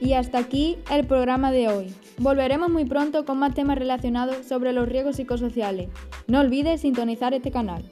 Y hasta aquí el programa de hoy. Volveremos muy pronto con más temas relacionados sobre los riesgos psicosociales. No olvides sintonizar este canal.